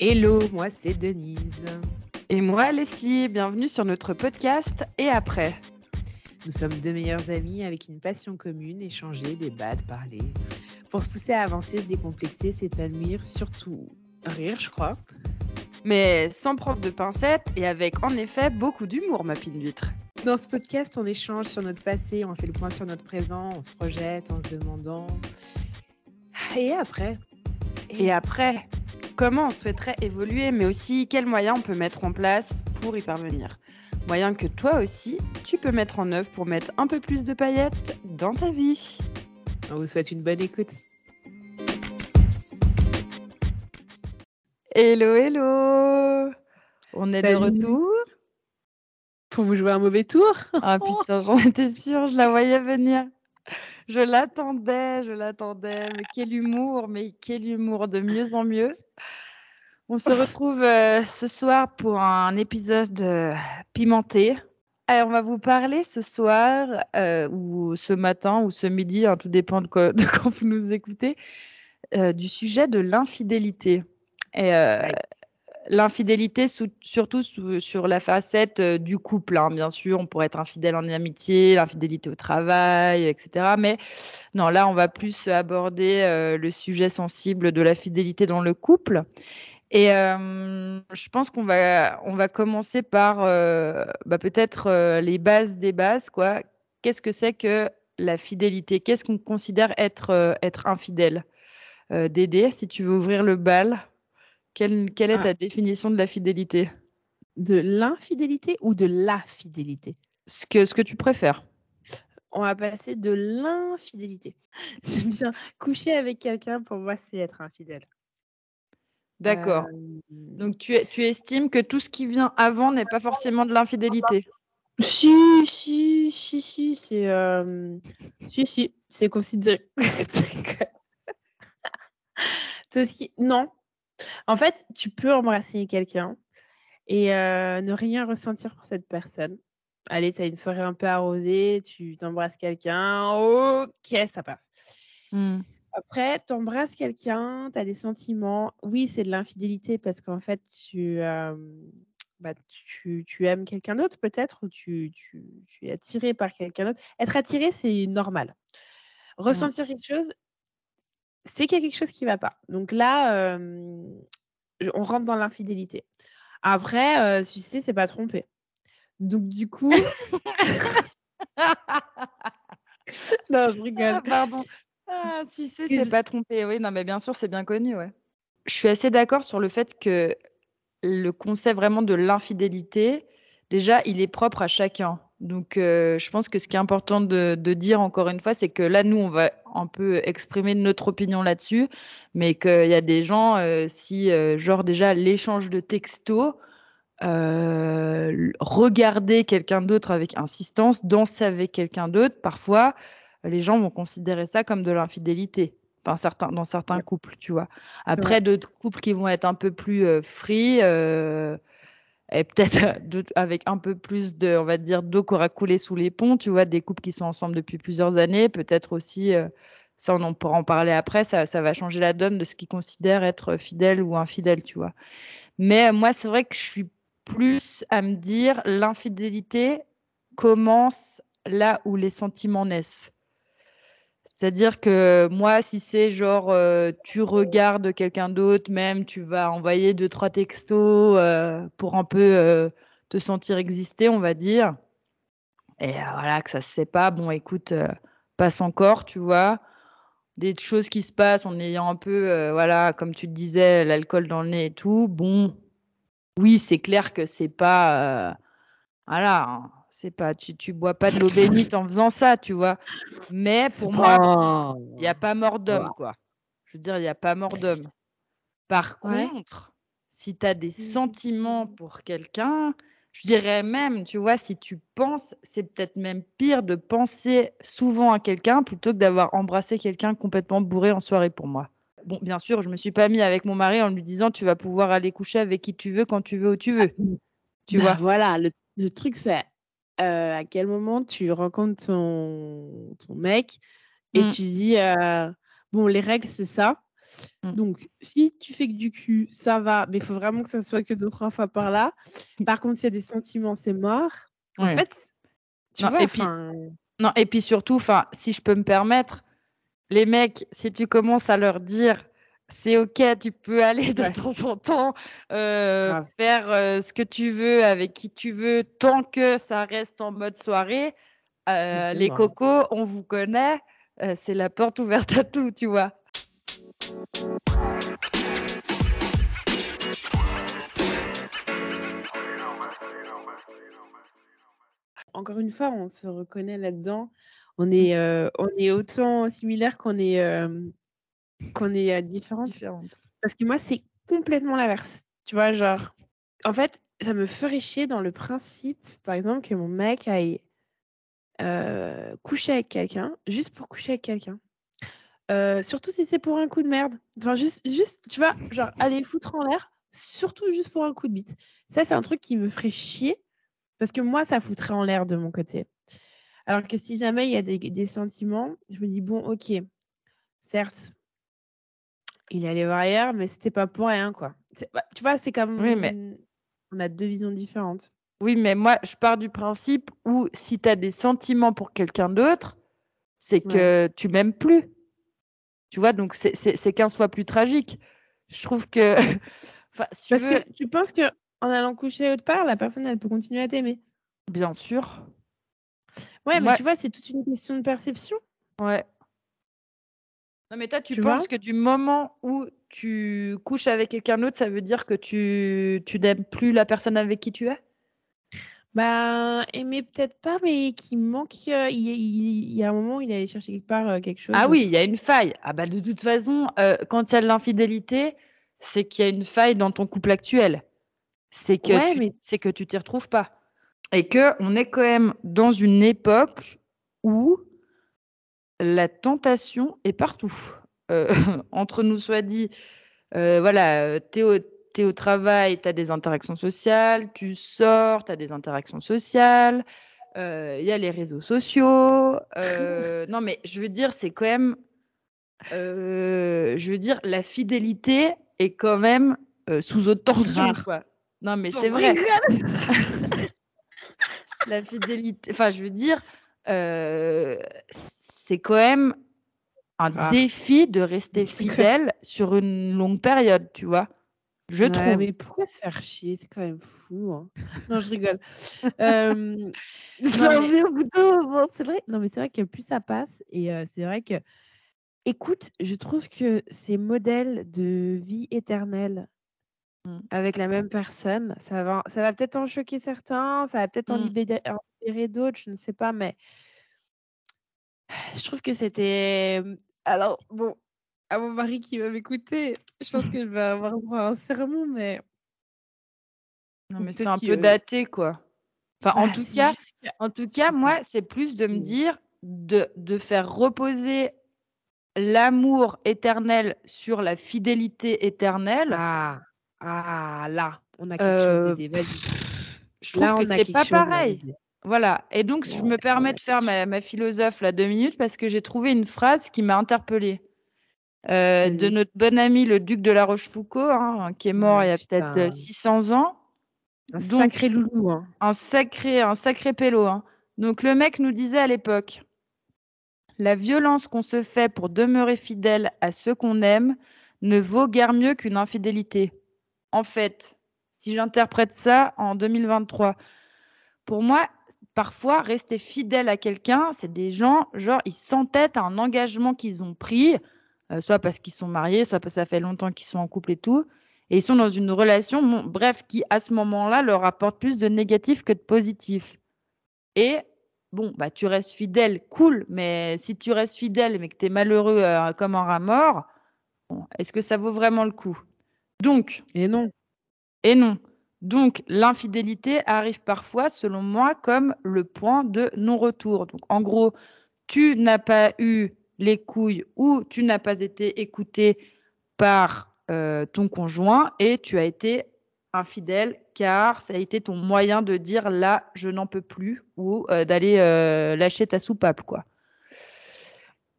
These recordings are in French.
Hello, moi c'est Denise. Et moi Leslie, bienvenue sur notre podcast Et après. Nous sommes deux meilleures amies avec une passion commune, échanger, débattre, parler, pour se pousser à avancer, se décomplexer, s'épanouir, surtout rire, je crois. Mais sans prendre de pincettes et avec en effet beaucoup d'humour, ma pine d'huître. Dans ce podcast, on échange sur notre passé, on fait le point sur notre présent, on se projette en se demandant. Et après? Et après? Comment on souhaiterait évoluer, mais aussi quels moyens on peut mettre en place pour y parvenir Moyens que toi aussi, tu peux mettre en œuvre pour mettre un peu plus de paillettes dans ta vie. On vous souhaite une bonne écoute. Hello, hello On est de retour pour vous jouer un mauvais tour. Ah putain, j'en étais sûre, je la voyais venir. Je l'attendais, je l'attendais. Mais quel humour, mais quel humour de mieux en mieux. On se retrouve euh, ce soir pour un épisode euh, pimenté. On va vous parler ce soir, euh, ou ce matin, ou ce midi, hein, tout dépend de, quand vous nous écoutez, du sujet de l'infidélité. L'infidélité, surtout sur la facette euh, du couple. Hein. Bien sûr, on pourrait être infidèle en amitié, l'infidélité au travail, etc. Mais non, là, on va plus aborder euh, le sujet sensible de la fidélité dans le couple. Et euh, je pense qu'on va, on va commencer par bah, peut-être les bases des bases. quoi. Qu'est-ce que c'est que la fidélité? Qu'est-ce qu'on considère être, être infidèle? Dédé, si tu veux ouvrir le bal. Quelle, est ah. ta définition de la fidélité? De l'infidélité ou de la fidélité? Ce que, ce que tu préfères. On va passer de l'infidélité. C'est bien. Coucher avec quelqu'un, pour moi, c'est être infidèle. D'accord. Euh, Donc, tu, tu estimes que tout ce qui vient avant n'est pas forcément de l'infidélité? Si, si, si, si, c'est euh, si, si, c'est considéré. tout ce qui... Non, en fait, tu peux embrasser quelqu'un et ne rien ressentir pour cette personne. Allez, tu as une soirée un peu arrosée, tu t'embrasses quelqu'un, ok, ça passe. Mmh. Après, tu embrasses quelqu'un, tu as des sentiments. Oui, c'est de l'infidélité parce qu'en fait, tu, bah, tu, aimes quelqu'un d'autre peut-être ou tu, es attiré par quelqu'un d'autre. Être attiré, c'est normal. Ressentir quelque chose, c'est qu'il y a quelque chose qui ne va pas. Donc là, on rentre dans l'infidélité. Après, tu sais, c'est pas trompé. Donc du coup. non, je rigole. Ah, pardon. Ah, sais, c'est pas trompé. Oui, non, mais bien sûr, c'est bien connu, ouais. Je suis assez d'accord sur le fait que le concept vraiment de l'infidélité, déjà, il est propre à chacun. Donc, euh, je pense que ce qui est important de, dire encore une fois, c'est que là, nous, on va un peu exprimer notre opinion là-dessus, mais qu'il y a des gens, euh, si, euh, genre déjà, l'échange de textos, regarder quelqu'un d'autre avec insistance, danser avec quelqu'un d'autre, parfois, les gens vont considérer ça comme de l'infidélité. Enfin, certains, dans certains couples, tu vois. Après, d'autres couples qui vont être un peu plus free, et peut-être avec un peu plus de, on va dire, d'eau qui aura coulé sous les ponts, tu vois, des couples qui sont ensemble depuis plusieurs années, peut-être aussi, euh, ça on pourra en parler après, ça, ça, va changer la donne de ce qu'ils considèrent être fidèle ou infidèle, tu vois. Mais moi, c'est vrai que je suis plus à me dire, l'infidélité commence là où les sentiments naissent. C'est-à-dire que moi, si c'est genre euh, tu regardes quelqu'un d'autre, même tu vas envoyer deux, trois textos euh, pour un peu euh, te sentir exister, on va dire. Et voilà, que ça se sait pas. Bon, écoute, passe encore, tu vois. Des choses qui se passent en ayant un peu, voilà, comme tu te disais, l'alcool dans le nez et tout. Bon, oui, c'est clair que c'est pas. voilà. C'est pas, tu, tu bois pas de l'eau bénite en faisant ça, tu vois. Mais pour moi, il n'y a pas mort d'homme, quoi. Je veux dire, il n'y a pas mort d'homme. Par contre, si tu as des mmh. sentiments pour quelqu'un, je dirais même, tu vois, si tu penses, c'est peut-être même pire de penser souvent à quelqu'un plutôt que d'avoir embrassé quelqu'un complètement bourré en soirée pour moi. Bon, bien sûr, je me suis pas mis avec mon mari en lui disant tu vas pouvoir aller coucher avec qui tu veux quand tu veux où tu veux. Tu bah vois. Voilà, le, le truc c'est à quel moment tu rencontres ton, ton mec et mmh. tu dis bon les règles c'est ça Mmh. Donc, si tu fais que du cul, ça va, mais il faut vraiment que ça soit que deux, trois fois par là. Par contre, s'il y a des sentiments, c'est mort. En fait, tu vois, et puis, non, et puis surtout, enfin, si je peux me permettre, les mecs, si tu commences à leur dire c'est ok, tu peux aller de temps en temps euh, faire euh, ce que tu veux avec qui tu veux, tant que ça reste en mode soirée. Euh, les cocos, on vous connaît, c'est la porte ouverte à tout, tu vois. Encore une fois, on se reconnaît là-dedans. On est, on est autant similaires qu'on est, qu'on est différentes. Parce que moi, c'est complètement l'inverse. Tu vois, genre, en fait, ça me ferait chier dans le principe, par exemple, que mon mec aille coucher avec quelqu'un, juste pour coucher avec quelqu'un. surtout si c'est pour un coup de merde. Enfin, juste, juste, tu vois, genre, aller foutre en l'air, surtout juste pour un coup de bite. Ça, c'est un truc qui me ferait chier, parce que moi, ça foutrait en l'air de mon côté. Alors que si jamais il y a des, des sentiments, je me dis, bon, ok, certes, il est allé voir ailleurs, mais c'était pas pour rien, quoi. Bah, tu vois, c'est comme. Oui, mais. On a deux visions différentes. Oui, mais moi, je pars du principe où si tu as des sentiments pour quelqu'un d'autre, c'est que tu m'aimes plus. Tu vois, donc c'est 15 fois plus tragique. Je trouve que. Parce que tu penses que en allant coucher autre part, la personne, elle peut continuer à t'aimer. Bien sûr. Ouais, mais tu vois, c'est toute une question de perception. Ouais. Non, mais toi, tu, penses que du moment où tu couches avec quelqu'un d'autre, ça veut dire que tu, tu n'aimes plus la personne avec qui tu es? Bah, aimer peut-être pas, mais qui manque. Euh, il, y a un moment où il allait chercher quelque part euh, quelque chose. Ah oui, il y a une faille. Ah bah de toute façon, euh, quand il y a de l'infidélité, c'est qu'il y a une faille dans ton couple actuel. C'est que tu, mais... c'est que tu t'y retrouves pas. Et que on est quand même dans une époque où la tentation est partout. Euh, entre nous soit dit, euh, voilà, tu es, au travail, tu as des interactions sociales, tu sors, tu as des interactions sociales, euh, il y a les réseaux sociaux. non, mais je veux dire, c'est quand même. je veux dire, la fidélité est quand même sous haute tension, quoi. Non, mais c'est vrai. la fidélité. Enfin, je veux dire c'est quand même un ah. défi de rester fidèle sur une longue période, tu vois. Je trouve. Mais pourquoi se faire chier? C'est quand même fou. Hein. Non, je rigole. euh... c'est vrai. Non, mais c'est vrai que plus ça passe, et c'est vrai que. Écoute, je trouve que ces modèles de vie éternelle mmh. avec la même personne, ça va, ça va peut-être en choquer certains, ça va peut-être en, mmh. libérer, en libérer d'autres, je ne sais pas, mais je trouve que c'était. Alors, bon, à mon mari qui va m'écouter, je pense que je vais avoir un sermon, mais. Non, mais c'est un peu daté, quoi. Enfin, en tout cas, en tout cas, moi, c'est plus de me dire de, de faire reposer l'amour éternel sur la fidélité éternelle. Ah, ah là, on a quelque chose euh, Je trouve que c'est pas pareil. Voilà et donc je me permets de faire ma philosophe là, deux minutes parce que j'ai trouvé une phrase qui m'a interpellée, euh, de notre bon ami le duc de La Rochefoucauld, hein, qui est mort il y a peut-être, 600 ans. Un sacré loulou, hein. Un sacré un sacré pélo, hein. Donc le mec nous disait à l'époque: «La violence qu'on se fait pour demeurer fidèle à ceux qu'on aime ne vaut guère mieux qu'une infidélité». En fait, si j'interprète ça en 2023, pour moi parfois, rester fidèle à quelqu'un, c'est des gens, genre, ils s'entêtent à un engagement qu'ils ont pris, euh, soit parce qu'ils sont mariés, soit parce que ça fait longtemps qu'ils sont en couple et tout. Et ils sont dans une relation, bref, qui à ce moment-là leur apporte plus de négatif que de positif. Et bon, bah, tu restes fidèle, cool, mais si tu restes fidèle mais que tu es malheureux euh, comme un rat mort, est-ce que ça vaut vraiment le coup? Donc. Et non. Et non. Donc, l'infidélité arrive parfois, selon moi, comme le point de non-retour. Donc, en gros, tu n'as pas eu les couilles ou tu n'as pas été écouté par euh, ton conjoint et tu as été infidèle car ça a été ton moyen de dire là, je n'en peux plus ou euh, d'aller euh, lâcher ta soupape, quoi.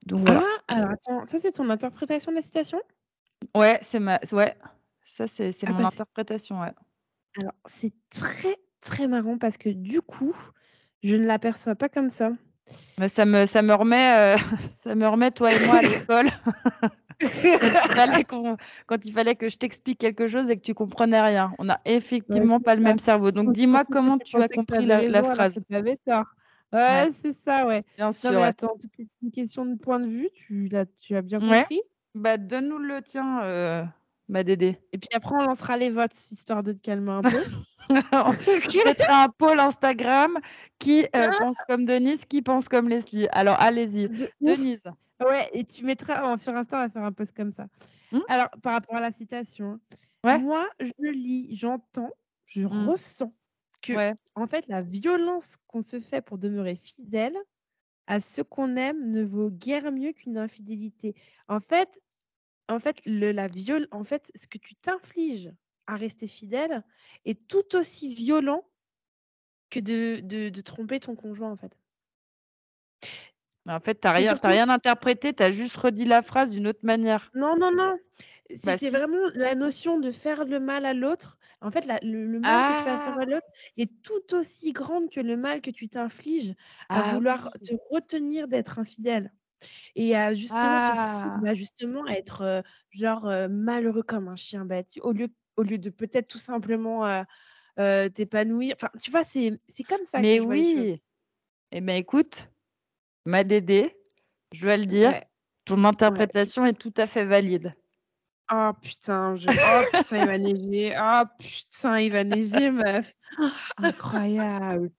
Donc, ah, alors attends, ça c'est ton interprétation de la citation? Ouais, c'est ma ouais, ça c'est c'est ah mon bah, interprétation, ouais. Alors, c'est très, très marrant parce que du coup, je ne l'aperçois pas comme ça. Mais ça me ça me remet, ça me remet toi et moi à l'école. Quand il fallait que je t'explique quelque chose et que tu comprenais rien. On n'a effectivement pas le même cerveau. Donc dis-moi comment tu as compris la phrase. Ouais, c'est ça, ouais. Bien sûr, attends, c'est une question de point de vue, tu tu as bien compris? Bah, donne-nous le tien, euh, ma Dédé. Et puis après, on lancera les votes, histoire de te calmer un peu. Je mettrai un poll Instagram qui euh, ah! pense comme Denise, qui pense comme Leslie. Alors, allez-y. Denise. Ouais, et tu mettras sur Insta, on va faire un post comme ça. Mmh. Alors, par rapport à la citation, moi, je lis, j'entends, je mmh. ressens que, en fait, la violence qu'on se fait pour demeurer fidèle à ce qu'on aime ne vaut guère mieux qu'une infidélité. En fait, en fait, le, la viol, en fait, ce que tu t'infliges à rester fidèle est tout aussi violent que de, de, tromper ton conjoint, en fait. En fait, tu n'as rien, rien interprété, tu as juste redit la phrase d'une autre manière. Non, non, non. Bah, c'est vraiment la notion de faire le mal à l'autre. En fait, le, mal que tu vas faire à ah! l'autre est tout aussi grande que le mal que tu t'infliges à ah vouloir te retenir d'être infidèle. Et à justement, ah! bah, justement être genre malheureux comme un chien bête, au lieu, au lieu de peut-être tout simplement t'épanouir. Enfin, tu vois, c'est comme ça Mais que je vois les choses. Eh bien, écoute, ma Dédé, je vais le dire, ton interprétation est tout à fait valide. Oh putain, je... oh putain, il va neiger. Oh putain, il va neiger, meuf. incroyable.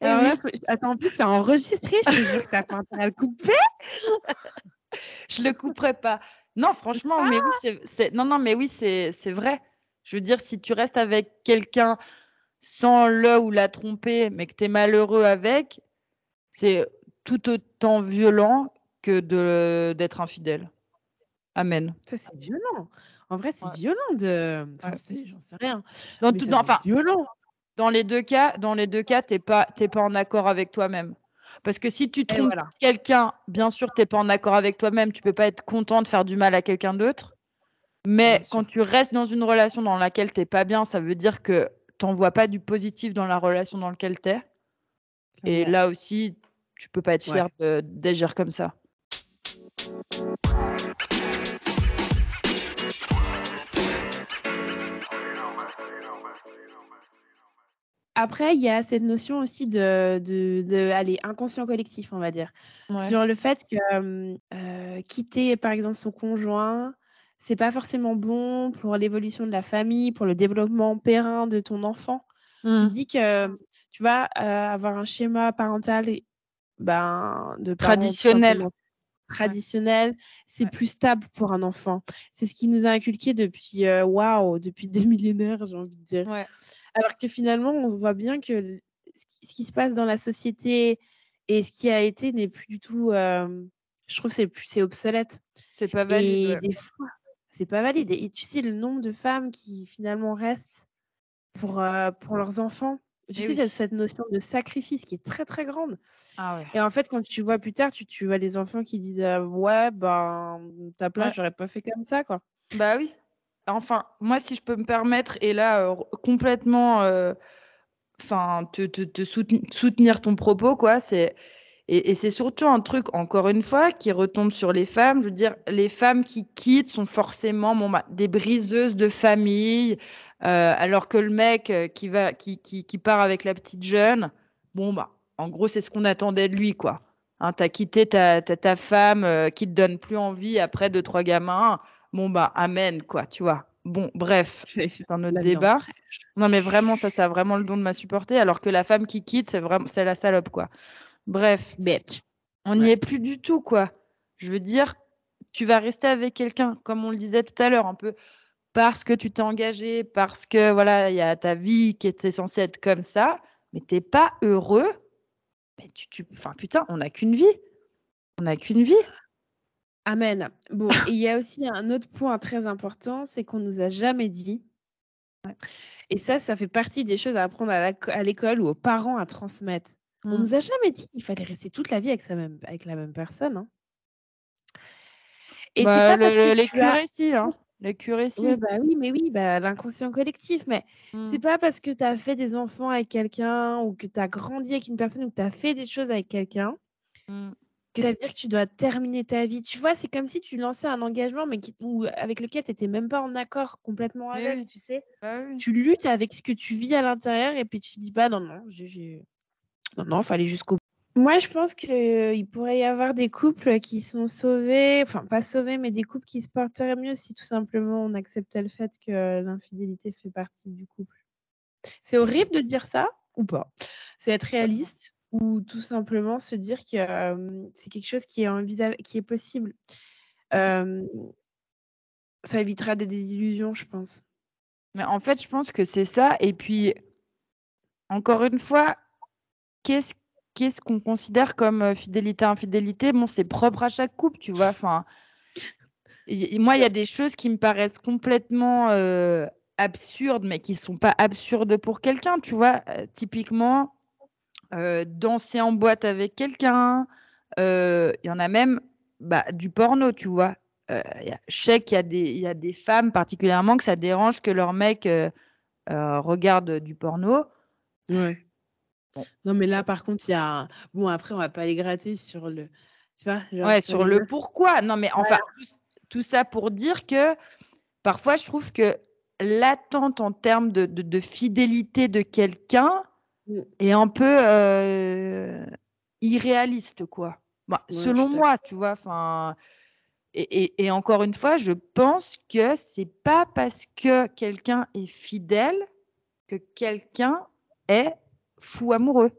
Attends, en plus, c'est enregistré. Je te jure que t'as pas intérêt à le couper. je le couperai pas. Non, franchement, mais oui, c'est, non, non, mais oui, c'est, c'est vrai. Je veux dire, si tu restes avec quelqu'un sans le ou la tromper, mais que tu es malheureux avec, c'est tout autant violent que de, d'être infidèle. Amen. Ça, c'est violent. En vrai, c'est violent de. Enfin, j'en sais rien. Dans tout, violent. Dans les deux cas, dans les deux cas, t'es pas, pas en accord avec toi-même. Parce que si tu trompes quelqu'un, bien sûr, tu n'es pas en accord avec toi-même, tu peux pas être content de faire du mal à quelqu'un d'autre. Mais quand tu restes dans une relation dans laquelle tu n'es pas bien, ça veut dire que tu vois pas du positif dans la relation dans laquelle tu es. Et là aussi, tu peux pas être fier d'agir comme ça. Après, il y a cette notion aussi de, de, allez, inconscient collectif, on va dire, sur le fait que euh, quitter, par exemple, son conjoint, c'est pas forcément bon pour l'évolution de la famille, pour le développement périn de ton enfant. Tu mmh. dis que tu vas euh, avoir un schéma parental ben, de traditionnel. Traditionnel, c'est plus stable pour un enfant. C'est ce qui nous a inculqué depuis euh, waouh, depuis des millénaires, j'ai envie de dire. Ouais. Alors que finalement, on voit bien que ce qui, se passe dans la société et ce qui a été n'est plus du tout. je trouve c'est c'est obsolète. C'est pas valide. Et des fois, c'est pas valide. Et tu sais le nombre de femmes qui finalement restent pour pour leurs enfants. Tu sais, oui. cette notion de sacrifice qui est très très grande. Ah et en fait, quand tu vois plus tard, tu, tu vois les enfants qui disent Ouais, ben, ta place, j'aurais pas fait comme ça, quoi. Bah oui. Enfin, moi, si je peux me permettre, et là, euh, complètement, euh, enfin, te, te, soutenir ton propos, quoi, c'est. Et, c'est surtout un truc, encore une fois, qui retombe sur les femmes. Je veux dire, les femmes qui quittent sont forcément bon, bah, des briseuses de famille, euh, alors que le mec qui, va, qui, qui, part avec la petite jeune, bon, bah, en gros, c'est ce qu'on attendait de lui, quoi. Hein, t'as quitté ta, ta, ta femme qui te donne plus envie après deux, trois gamins. Bon, bah, amen, quoi, tu vois. Bon, bref, c'est un autre débat. Non, mais vraiment, ça, ça a vraiment le don de m'insupporter, alors que la femme qui quitte, c'est vraiment, c'est la salope, quoi. Bref, bitch. On n'y est plus du tout, quoi. Je veux dire, tu vas rester avec quelqu'un, comme on le disait tout à l'heure, un peu parce que tu t'es engagé, parce que voilà, il y a ta vie qui était censée être comme ça, mais t'es pas heureux. Mais tu, tu... Enfin, putain, on n'a qu'une vie. On n'a qu'une vie. Amen. Bon, il y a aussi un autre point très important, c'est qu'on nous a jamais dit. Et ça, ça fait partie des choses à apprendre à l'école ou aux parents à transmettre. On mmh. nous a jamais dit qu'il fallait rester toute la vie avec, sa avec la même personne. Hein. Et c'est pas parce que les curés, si. Hein. Ouais, bah oui, mais oui, bah, l'inconscient collectif. Mais c'est Mmh. pas parce que tu as fait des enfants avec quelqu'un ou que tu as grandi avec une personne ou que tu as fait des choses avec quelqu'un Mmh. Que ça veut dire que tu dois terminer ta vie. Tu vois, c'est comme si tu lançais un engagement, mais qui, ou avec lequel tu étais même pas en accord complètement Oui, avec, oui. tu sais. Bah oui. Tu luttes avec ce que tu vis à l'intérieur et puis tu dis pas non, non, j'ai, non, non, fallait jusqu'au bout. Moi, je pense qu'il pourrait y avoir des couples qui sont sauvés, enfin pas sauvés, mais des couples qui se porteraient mieux si tout simplement on acceptait le fait que l'infidélité fait partie du couple. C'est horrible de dire ça ou pas? C'est être réaliste ou tout simplement se dire que c'est quelque chose qui est, possible. Ça évitera des désillusions, je pense. Mais en fait, je pense que c'est ça. Et puis, encore une fois, qu'est-ce qu'on considère comme euh, fidélité, infidélité? Bon, c'est propre à chaque couple, tu vois. Enfin, moi, il y a des choses qui me paraissent complètement euh, absurdes, mais qui sont pas absurdes pour quelqu'un, tu vois? Euh, typiquement, euh, danser en boîte avec quelqu'un. euh, Il y en a même bah, du porno, tu vois. Euh, y a- je sais qu'il y, a des- il y a des femmes particulièrement que ça dérange que leur mec euh, regarde du porno. Ouais. Bon. Non, mais là, par contre, il y a. Bon, après, on va pas les gratter sur le. Tu vois, genre Ouais, sur le pourquoi. Non, mais enfin, tout, ça pour dire que parfois, je trouve que l'attente en termes de, de- de fidélité de quelqu'un Mm. est un peu euh, irréaliste, quoi. Bah, Ouais, selon moi, tu vois. Enfin, et, et- et encore une fois, je pense que c'est pas parce que quelqu'un est fidèle que quelqu'un est fou amoureux.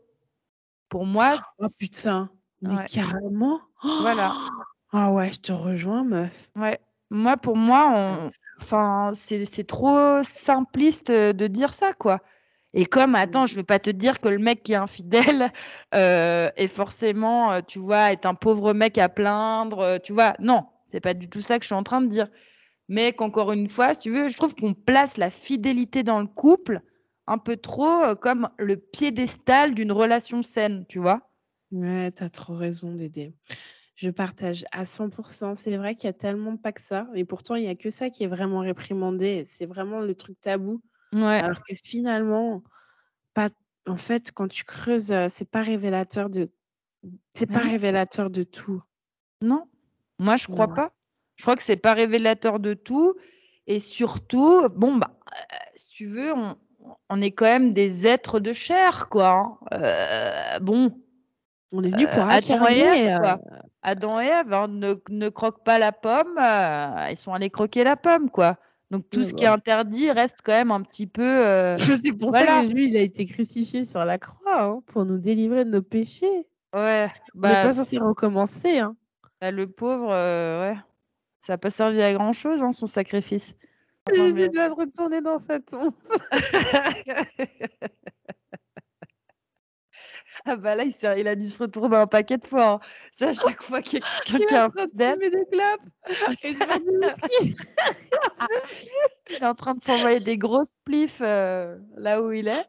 Pour moi, Oh putain, mais Ouais. carrément. voilà. Ah ouais, je te rejoins, meuf. Ouais. Moi, pour moi, on... enfin, c'est c'est trop simpliste euh, de dire ça, quoi. Et comme, attends, je vais pas te dire que le mec qui est infidèle euh, est forcément, euh, tu vois, est un pauvre mec à plaindre, euh, tu vois. Non, c'est pas du tout ça que je suis en train de dire. Mais qu'encore une fois, si tu veux, je trouve qu'on place la fidélité dans le couple un peu trop comme le piédestal d'une relation saine, tu vois. Ouais, t'as trop raison, Dédé. Je partage à 100%. C'est vrai qu'il y a tellement pas que ça. Et pourtant, il y a que ça qui est vraiment réprimandé. C'est vraiment le truc tabou. Ouais. Alors que finalement, pas... en fait, quand tu creuses, euh, c'est pas révélateur de. C'est pas révélateur de tout. Non, moi je crois pas. Je crois que c'est pas révélateur de tout. Et surtout, bon, bah, euh, si tu veux, on, on est quand même des êtres de chair, quoi. hein. Euh, bon, On est venu pour Euh, Adam et. Ève, quoi. Adam et Ève hein, ne, ne croquent pas la pomme, ils sont allés croquer la pomme, quoi. Donc tout ce qui est interdit reste quand même un petit peu. euh, C'est pour Voilà. ça que lui, il a été crucifié sur la croix, hein, pour nous délivrer de nos péchés. Ouais, n'est bah, pas censé recommencer. Hein. bah, le pauvre, euh, ouais, ça n'a pas servi à grand chose, son sacrifice. Jésus mais- doit se retourner dans sa tombe. Ah bah là, il, il a dû se retourner un paquet de fois. hein. Ça, à chaque fois qu'il y a quelqu'un Il qui est il est en train de s'envoyer des grosses plifs euh, là où il est.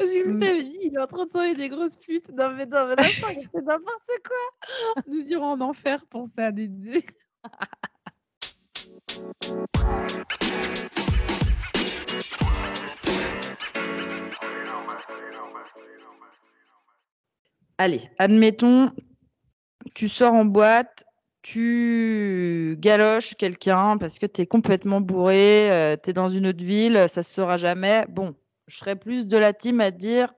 J'ai vu Mm. t'avais dit, il est en train de s'envoyer des grosses putes. Non mais non, mais là, c'est n'importe quoi. Nous irons en enfer pour ça. Des... des- Allez, admettons, tu sors en boîte, tu galoches quelqu'un parce que tu es complètement bourré, tu es dans une autre ville, ça se saura jamais. Bon, je serais plus de la team à dire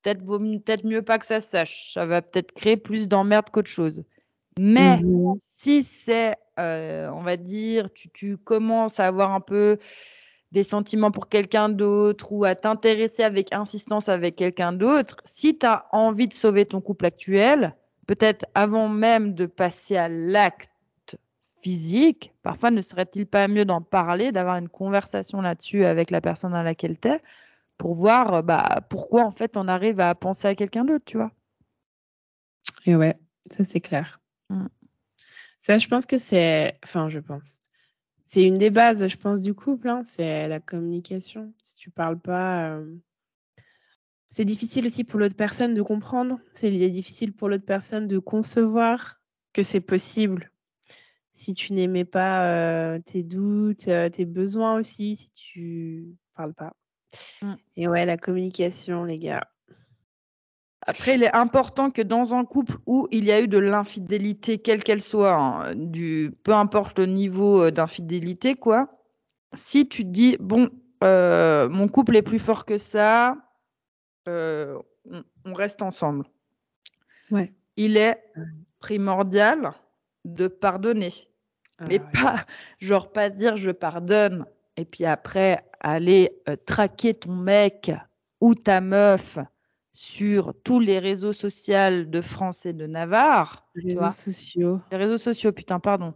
peut-être vaut mieux- pas que ça se sache. Ça va peut-être créer plus d'emmerdes qu'autre chose. Mais Mhm. si c'est, euh, on va dire, tu, tu commences à avoir un peu des sentiments pour quelqu'un d'autre ou à t'intéresser avec insistance avec quelqu'un d'autre, si tu as envie de sauver ton couple actuel, peut-être avant même de passer à l'acte physique, parfois ne serait-il pas mieux d'en parler, d'avoir une conversation là-dessus avec la personne à laquelle tu es pour voir euh, bah, pourquoi en fait on arrive à penser à quelqu'un d'autre, tu vois. Et ouais, ça c'est clair. Mm. Ça, je pense que c'est. Enfin, je pense. C'est une des bases, je pense, du couple. hein, c'est la communication. Si tu parles pas. euh, C'est difficile aussi pour l'autre personne de comprendre. C'est difficile pour l'autre personne de concevoir que c'est possible. si tu n'aimais pas euh, tes doutes, euh, tes besoins aussi, si tu parles pas. Mmh. Et ouais, la communication, les gars. Après, il est important que dans un couple où il y a eu de l'infidélité, quelle qu'elle soit, hein, du, peu importe le niveau euh, d'infidélité, quoi, si tu te dis, bon, euh, mon couple est plus fort que ça, euh, on, on reste ensemble. Ouais. Il est primordial de pardonner. Mais Ah ouais. pas, genre, pas dire je pardonne et puis après aller euh, traquer ton mec ou ta meuf sur tous les réseaux sociaux de France et de Navarre. Les réseaux vois. sociaux. Les réseaux sociaux, putain, pardon.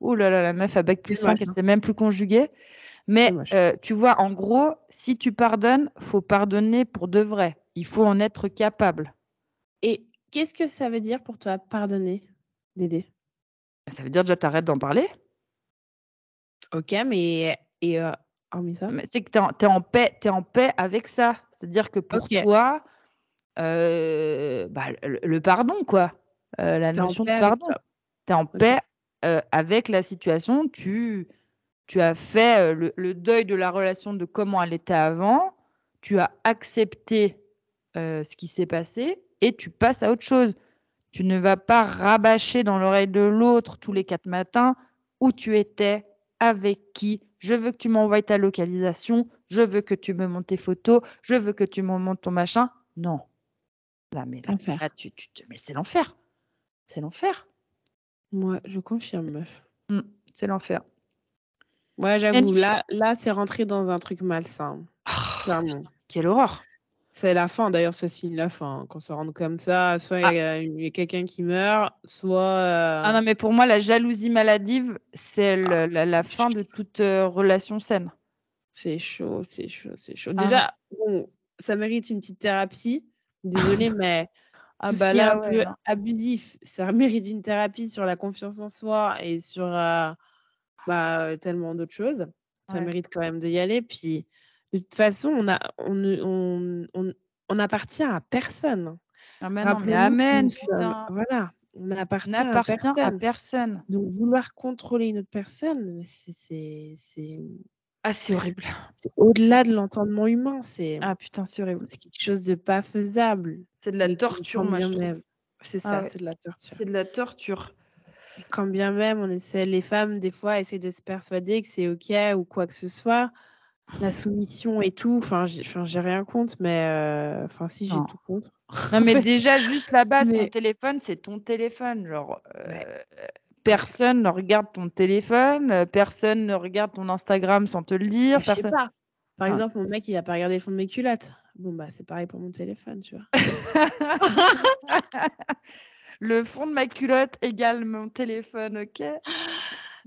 Ouh là là, la meuf à bac plus C'est 5, dommage, elle hein. sait même plus conjuguer. Mais euh, tu vois, en gros, si tu pardonnes, faut pardonner pour de vrai. Il faut en être capable. Et qu'est-ce que ça veut dire pour toi pardonner, Dédé? Ça veut dire déjà t'arrêtes d'en parler. Ok, mais et euh, hormis ça? Mais c'est que tu es, en paix, t'es en paix avec ça. C'est-à-dire que pour toi, euh, bah, le, le pardon, quoi. Euh, la notion de pardon. Tu es en paix euh, avec la situation. Tu, tu as fait le, le deuil de la relation de comment elle était avant. Tu as accepté ce qui s'est passé et tu passes à autre chose. Tu ne vas pas rabâcher dans l'oreille de l'autre tous les quatre matins où tu étais, avec qui. Je veux que tu m'envoies ta localisation. Je veux que tu me montes tes photos. Je veux que tu me montes ton machin. Non. Là, mais là, tu, tu te- mais c'est l'enfer. C'est l'enfer. Moi, je confirme, meuf. Mm, c'est l'enfer. Ouais, j'avoue, là, là c'est rentré dans un truc malsain, Ah, clairement. quelle horreur. C'est la fin, d'ailleurs, ça signe la fin. Quand ça rentre comme ça, soit il Ah. y a, il y a quelqu'un qui meurt, soit. euh, Ah non, mais pour moi, la jalousie maladive, c'est la, la fin de toute euh, relation saine. C'est chaud, c'est chaud, c'est chaud. Ah. Déjà, bon, ça mérite une petite thérapie. Désolée, mais Ah bah qui est là, un peu abusif, ça mérite une thérapie sur la confiance en soi et sur euh, bah, tellement d'autres choses. Ça Ouais. mérite quand même d'y aller. Puis, de toute façon, on a, on, appartient à personne. Ah mais non, mais Rappelons-nous que amen, putain. Voilà, on n'appartient à personne. Donc, vouloir contrôler une autre personne, c'est- Ah, c'est horrible. c'est au-delà de l'entendement humain. C'est Ah putain, c'est horrible. c'est quelque chose de pas faisable. C'est de la torture, moi, C'est Ah ça, ouais. c'est de la torture. C'est de la torture. Et Quand bien même, on essaie, les femmes, des fois, essaient de se persuader que c'est OK ou quoi que ce soit. La soumission et tout, enfin, j'ai rien contre, mais euh, enfin, si, j'ai tout contre. Non, mais déjà, juste la base, ton téléphone, c'est ton téléphone. Genre, euh, Ouais. Personne ne regarde ton téléphone, euh, personne ne regarde ton Instagram sans te le dire. Je sais Personne... pas. Par Ah. exemple, mon mec, il a pas regardé le fond de mes culottes. Bon, bah, c'est pareil pour mon téléphone, tu vois. le fond de ma culotte égale mon téléphone, ok?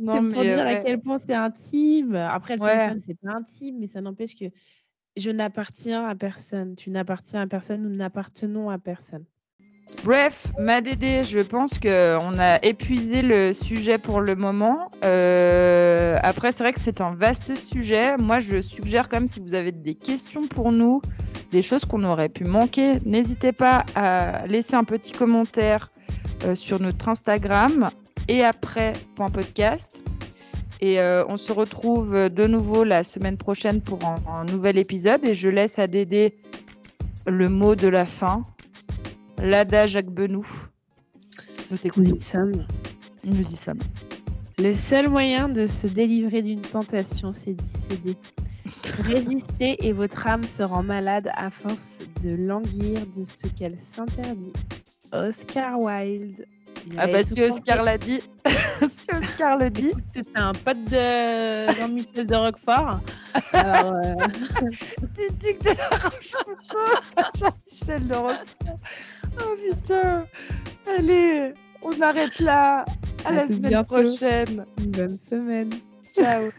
C'est pour dire à quel point c'est intime. Après, le Ouais. téléphone, c'est pas intime, mais ça n'empêche que je n'appartiens à personne. Tu n'appartiens à personne, nous n'appartenons à personne. Bref, ma Dédé, je pense qu'on a épuisé le sujet pour le moment. Euh, après, c'est vrai que c'est un vaste sujet. Moi, je suggère quand même, si vous avez des questions pour nous, des choses qu'on aurait pu manquer, n'hésitez pas à laisser un petit commentaire euh, sur notre Instagram et après podcast. Et euh, on se retrouve de nouveau la semaine prochaine pour un, un nouvel épisode. Et je laisse à Dédé le mot de la fin. L'Ada Jacques Benoît. Nous Nous y sommes. Nous y sommes. Le seul moyen de se délivrer d'une tentation, c'est d'y céder. Résistez et votre âme se rend malade à force de languir de ce qu'elle s'interdit. Oscar Wilde. Il Ah bah si Oscar l'a dit, si Oscar le dit, C'était un pote de Jean-Michel de Roquefort. Alors, euh, dis que t'es la Rochefoucauld, Jean-Michel de Roquefort. Oh putain, allez, on arrête là. À À la semaine bientôt. prochaine. une bonne semaine. Ciao.